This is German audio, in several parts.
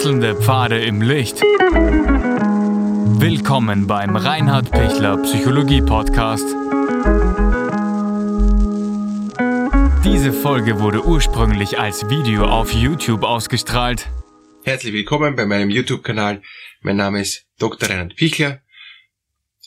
Wechselnde Pfade im Licht. Willkommen beim Reinhard Pichler Psychologie Podcast. Diese Folge wurde ursprünglich als Video auf YouTube ausgestrahlt. Herzlich willkommen bei meinem YouTube-Kanal. Mein Name ist Dr. Reinhard Pichler.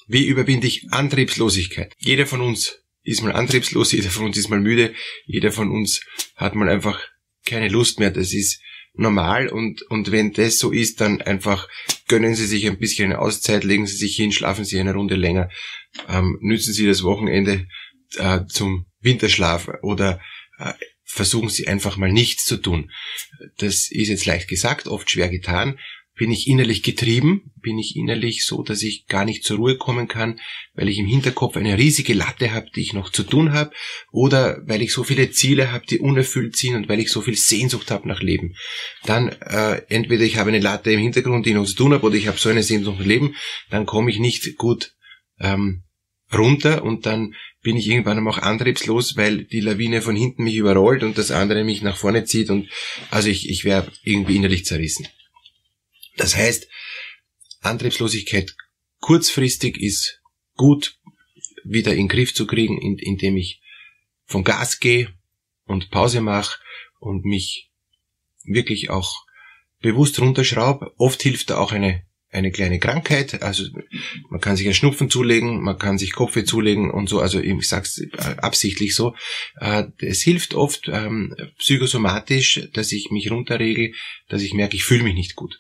Wie überwinde ich Antriebslosigkeit? Jeder von uns ist mal antriebslos, jeder von uns ist mal müde, jeder von uns hat mal einfach keine Lust mehr. Das ist normal und, und wenn das so ist, dann einfach gönnen Sie sich ein bisschen eine Auszeit, legen Sie sich hin, schlafen Sie eine Runde länger, ähm, nützen Sie das Wochenende äh, zum Winterschlaf oder äh, versuchen Sie einfach mal nichts zu tun. Das ist jetzt leicht gesagt, oft schwer getan, bin ich innerlich getrieben? Bin ich innerlich so, dass ich gar nicht zur Ruhe kommen kann, weil ich im Hinterkopf eine riesige Latte habe, die ich noch zu tun habe? Oder weil ich so viele Ziele habe, die unerfüllt sind und weil ich so viel Sehnsucht habe nach Leben? Dann äh, entweder ich habe eine Latte im Hintergrund, die ich noch zu tun habe, oder ich habe so eine Sehnsucht nach Leben, dann komme ich nicht gut ähm, runter und dann bin ich irgendwann auch antriebslos, weil die Lawine von hinten mich überrollt und das andere mich nach vorne zieht und also ich, ich wäre irgendwie innerlich zerrissen. Das heißt, Antriebslosigkeit kurzfristig ist gut wieder in den Griff zu kriegen, indem ich vom Gas gehe und Pause mache und mich wirklich auch bewusst runterschraube. Oft hilft da auch eine, eine kleine Krankheit. Also man kann sich ein Schnupfen zulegen, man kann sich Kopfweh zulegen und so. Also ich sag's absichtlich so. Äh, es hilft oft ähm, psychosomatisch, dass ich mich runterregel, dass ich merke, ich fühle mich nicht gut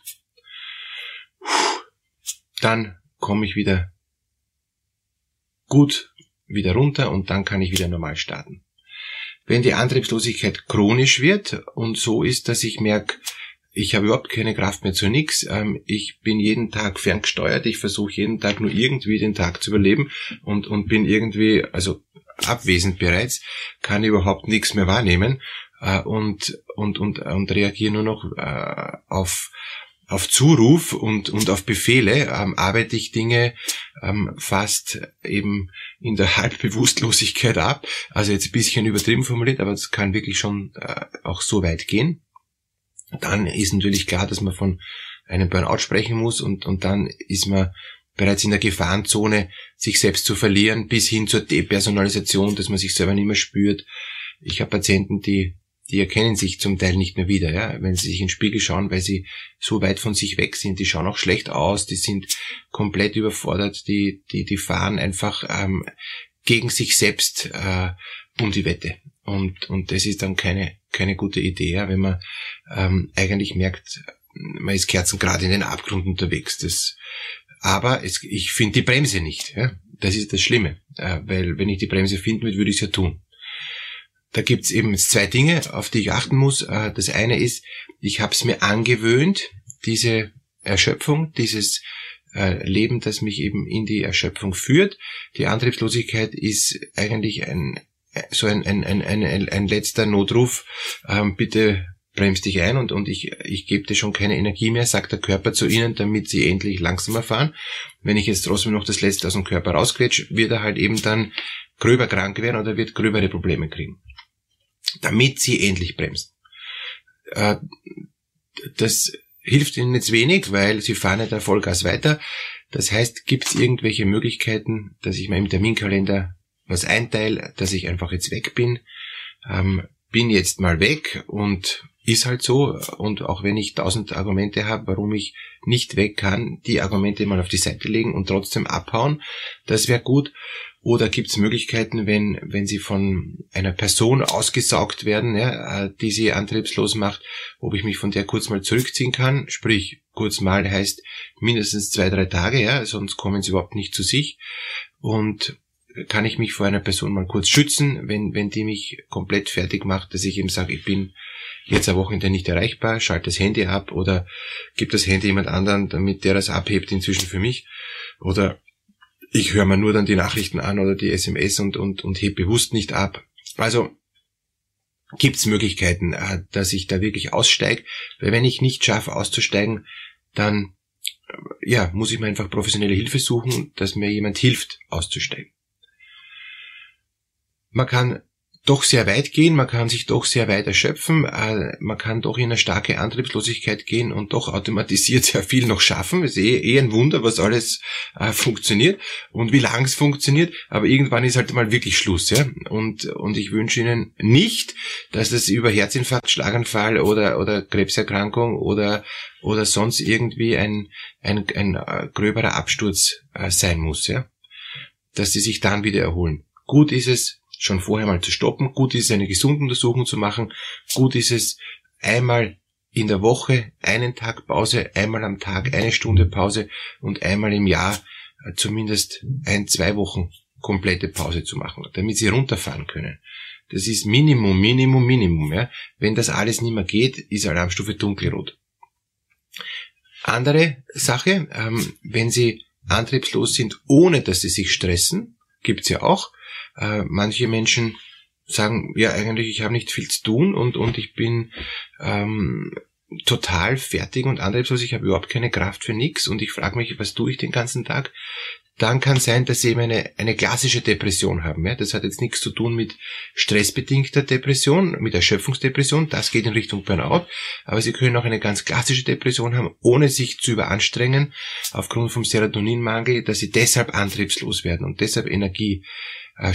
dann komme ich wieder gut wieder runter und dann kann ich wieder normal starten. Wenn die Antriebslosigkeit chronisch wird und so ist, dass ich merke, ich habe überhaupt keine Kraft mehr zu nichts, ähm, ich bin jeden Tag ferngesteuert, ich versuche jeden Tag nur irgendwie den Tag zu überleben und, und bin irgendwie, also abwesend bereits, kann überhaupt nichts mehr wahrnehmen äh, und, und, und, und reagiere nur noch äh, auf auf Zuruf und, und auf Befehle ähm, arbeite ich Dinge ähm, fast eben in der Halbbewusstlosigkeit ab. Also jetzt ein bisschen übertrieben formuliert, aber es kann wirklich schon äh, auch so weit gehen. Dann ist natürlich klar, dass man von einem Burnout sprechen muss und, und dann ist man bereits in der Gefahrenzone, sich selbst zu verlieren, bis hin zur Depersonalisation, dass man sich selber nicht mehr spürt. Ich habe Patienten, die die erkennen sich zum Teil nicht mehr wieder, ja, wenn sie sich in den Spiegel schauen, weil sie so weit von sich weg sind. Die schauen auch schlecht aus, die sind komplett überfordert, die, die, die fahren einfach ähm, gegen sich selbst äh, um die Wette. Und, und das ist dann keine, keine gute Idee, ja, wenn man ähm, eigentlich merkt, man ist kerzengrad in den Abgrund unterwegs. Das, aber es, ich finde die Bremse nicht. Ja? Das ist das Schlimme. Äh, weil wenn ich die Bremse finden würde, würde ich es ja tun. Da gibt's eben zwei Dinge, auf die ich achten muss. Äh, das eine ist, ich habe es mir angewöhnt, diese Erschöpfung, dieses äh, Leben, das mich eben in die Erschöpfung führt. Die Antriebslosigkeit ist eigentlich ein so ein, ein, ein, ein, ein letzter Notruf. Ähm, bitte bremst dich ein und, und ich, ich gebe dir schon keine Energie mehr, sagt der Körper zu ihnen, damit sie endlich langsamer fahren. Wenn ich jetzt trotzdem noch das Letzte aus dem Körper rausquetsche, wird er halt eben dann gröber krank werden oder wird gröbere Probleme kriegen damit sie endlich bremsen. Äh, das hilft ihnen jetzt wenig, weil sie fahren nicht der Vollgas weiter. Das heißt, gibt es irgendwelche Möglichkeiten, dass ich mir im Terminkalender was einteile, dass ich einfach jetzt weg bin, ähm, bin jetzt mal weg und ist halt so. Und auch wenn ich tausend Argumente habe, warum ich nicht weg kann, die Argumente mal auf die Seite legen und trotzdem abhauen, das wäre gut. Oder gibt es Möglichkeiten, wenn, wenn sie von einer Person ausgesaugt werden, ja, äh, die sie antriebslos macht, ob ich mich von der kurz mal zurückziehen kann? Sprich, kurz mal heißt mindestens zwei, drei Tage, ja, sonst kommen sie überhaupt nicht zu sich. Und kann ich mich vor einer Person mal kurz schützen, wenn, wenn die mich komplett fertig macht, dass ich eben sage, ich bin jetzt eine Wochenende nicht erreichbar, schalte das Handy ab oder gebe das Handy jemand anderen, damit der das abhebt inzwischen für mich. Oder ich höre mir nur dann die Nachrichten an oder die SMS und, und, und heb bewusst nicht ab. Also gibt es Möglichkeiten, äh, dass ich da wirklich aussteige, weil wenn ich nicht schaffe auszusteigen, dann äh, ja, muss ich mir einfach professionelle Hilfe suchen, dass mir jemand hilft auszusteigen. Man kann doch sehr weit gehen, man kann sich doch sehr weit erschöpfen, äh, man kann doch in eine starke Antriebslosigkeit gehen und doch automatisiert sehr viel noch schaffen. Es ist eh, eh ein Wunder, was alles äh, funktioniert und wie lang es funktioniert, aber irgendwann ist halt mal wirklich Schluss. Ja? Und, und ich wünsche Ihnen nicht, dass es über Herzinfarkt, Schlaganfall oder, oder Krebserkrankung oder, oder sonst irgendwie ein, ein, ein, ein gröberer Absturz äh, sein muss. Ja? Dass Sie sich dann wieder erholen. Gut ist es, schon vorher mal zu stoppen. Gut ist es, eine Gesunduntersuchung zu machen. Gut ist es, einmal in der Woche einen Tag Pause, einmal am Tag eine Stunde Pause und einmal im Jahr äh, zumindest ein, zwei Wochen komplette Pause zu machen, damit sie runterfahren können. Das ist Minimum, Minimum, Minimum. Ja. Wenn das alles nicht mehr geht, ist Alarmstufe dunkelrot. Andere Sache, ähm, wenn Sie antriebslos sind, ohne dass Sie sich stressen, gibt's ja auch. Äh, manche Menschen sagen, ja eigentlich, ich habe nicht viel zu tun und, und ich bin ähm, total fertig und antriebslos, ich habe überhaupt keine Kraft für nichts und ich frage mich, was tue ich den ganzen Tag? Dann kann sein, dass sie eben eine, eine klassische Depression haben. Ja? Das hat jetzt nichts zu tun mit stressbedingter Depression, mit Erschöpfungsdepression, das geht in Richtung Burnout, aber sie können auch eine ganz klassische Depression haben, ohne sich zu überanstrengen, aufgrund vom Serotoninmangel, dass sie deshalb antriebslos werden und deshalb Energie äh.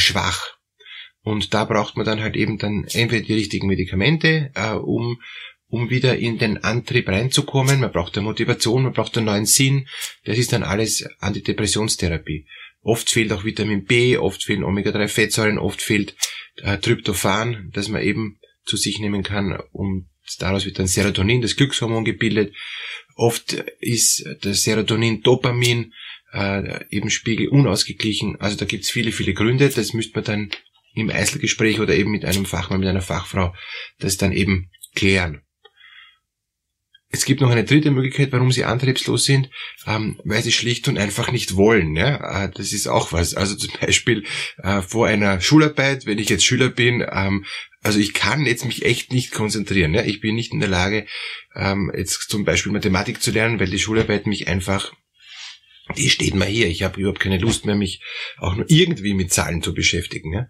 Und da braucht man dann halt eben dann entweder die richtigen Medikamente, äh, um um wieder in den Antrieb reinzukommen. Man braucht eine Motivation, man braucht einen neuen Sinn. Das ist dann alles Antidepressionstherapie. Oft fehlt auch Vitamin B, oft fehlen Omega-3-Fettsäuren, oft fehlt äh, Tryptophan, das man eben zu sich nehmen kann, um daraus wird dann Serotonin, das Glückshormon gebildet. Oft ist das Serotonin, Dopamin äh, eben Spiegel unausgeglichen. Also da gibt's viele, viele Gründe. Das müsste man dann im Einzelgespräch oder eben mit einem Fachmann, mit einer Fachfrau das dann eben klären. Es gibt noch eine dritte Möglichkeit, warum sie antriebslos sind, ähm, weil sie schlicht und einfach nicht wollen. Ja? Äh, das ist auch was. Also zum Beispiel äh, vor einer Schularbeit, wenn ich jetzt Schüler bin, ähm, also ich kann jetzt mich echt nicht konzentrieren. Ja? Ich bin nicht in der Lage, ähm, jetzt zum Beispiel Mathematik zu lernen, weil die Schularbeit mich einfach die steht mal hier. Ich habe überhaupt keine Lust mehr, mich auch nur irgendwie mit Zahlen zu beschäftigen. Ja?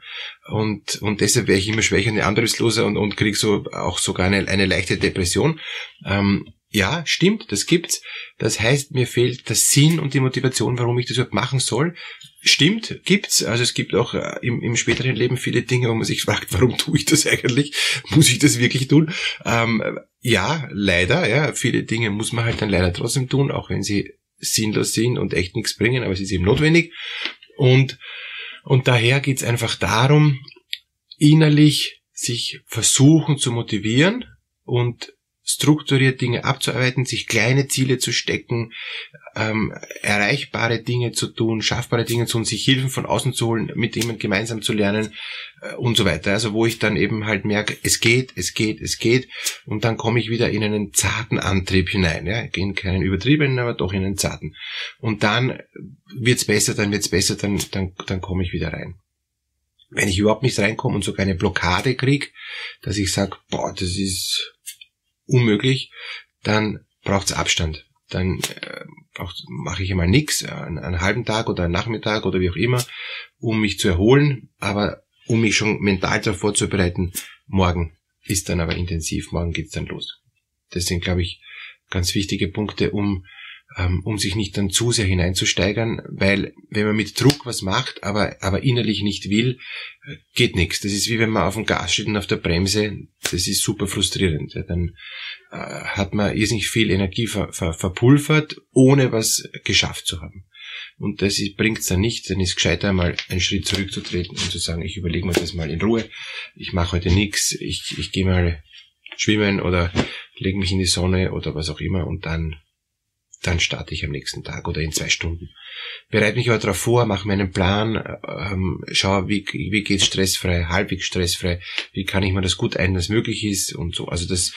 Und, und deshalb wäre ich immer schwächer und antriebsloser und, und kriege so auch sogar eine, eine leichte Depression. Ähm, ja, stimmt, das gibt's. Das heißt, mir fehlt der Sinn und die Motivation, warum ich das überhaupt machen soll. Stimmt, gibt's. Also es gibt auch äh, im, im späteren Leben viele Dinge, wo man sich fragt, warum tue ich das eigentlich? Muss ich das wirklich tun? Ähm, ja, leider, ja, viele Dinge muss man halt dann leider trotzdem tun, auch wenn sie sinnlos sind und echt nichts bringen, aber es ist eben notwendig. Und, und daher geht's einfach darum, innerlich sich versuchen zu motivieren und strukturiert Dinge abzuarbeiten, sich kleine Ziele zu stecken, ähm, erreichbare Dinge zu tun, schaffbare Dinge zu tun, sich Hilfen von außen zu holen, mit jemandem gemeinsam zu lernen äh, und so weiter. Also wo ich dann eben halt merke, es geht, es geht, es geht und dann komme ich wieder in einen zarten Antrieb hinein. Ja? In keinen übertriebenen, aber doch in einen zarten. Und dann wird's besser, dann wird's besser, dann, dann, dann komme ich wieder rein wenn ich überhaupt nicht reinkomme und sogar eine Blockade krieg, dass ich sage, boah, das ist unmöglich, dann braucht's Abstand. Dann äh, mache ich einmal nichts, einen, einen halben Tag oder einen Nachmittag oder wie auch immer, um mich zu erholen, aber um mich schon mental darauf vorzubereiten, morgen ist dann aber intensiv, morgen geht's dann los. Das sind, glaube ich, ganz wichtige Punkte, um um sich nicht dann zu sehr hineinzusteigern, weil wenn man mit Druck was macht, aber, aber innerlich nicht will, äh, geht nichts. Das ist wie wenn man auf dem Gas steht und auf der Bremse, das ist super frustrierend. Dann äh, hat man irrsinnig viel Energie ver, ver, verpulvert, ohne was geschafft zu haben. Und das bringt es dann nicht, dann ist gescheiter mal einen Schritt zurückzutreten und zu sagen, ich überlege mir das mal in Ruhe, ich mache heute nichts, ich, ich gehe mal schwimmen oder lege mich in die Sonne oder was auch immer und dann dann starte ich am nächsten Tag oder in zwei Stunden. Bereite mich aber darauf vor, mache mir einen Plan, ähm, schaue, wie, wie geht's stressfrei, halbwegs stressfrei, wie kann ich mir das gut ein, dass möglich ist und so. Also das,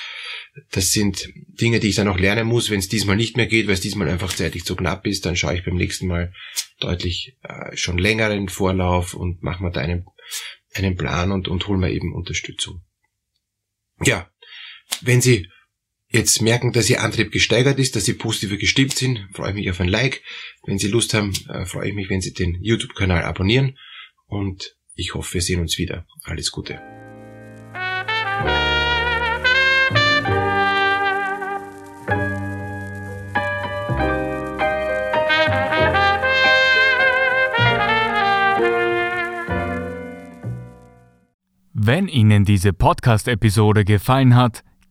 das sind Dinge, die ich dann auch lernen muss, wenn es diesmal nicht mehr geht, weil es diesmal einfach zeitlich zu knapp ist, dann schaue ich beim nächsten Mal deutlich äh, schon längeren Vorlauf und mache mir da einen, einen Plan und, und hole mir eben Unterstützung. Ja, wenn Sie jetzt merken, dass Ihr Antrieb gesteigert ist, dass Sie positiver gestimmt sind, freue ich mich auf ein Like. Wenn Sie Lust haben, äh, freue ich mich, wenn Sie den YouTube-Kanal abonnieren. Und Ich hoffe, wir sehen uns wieder. Alles Gute. Wenn Ihnen diese Podcast-Episode gefallen hat,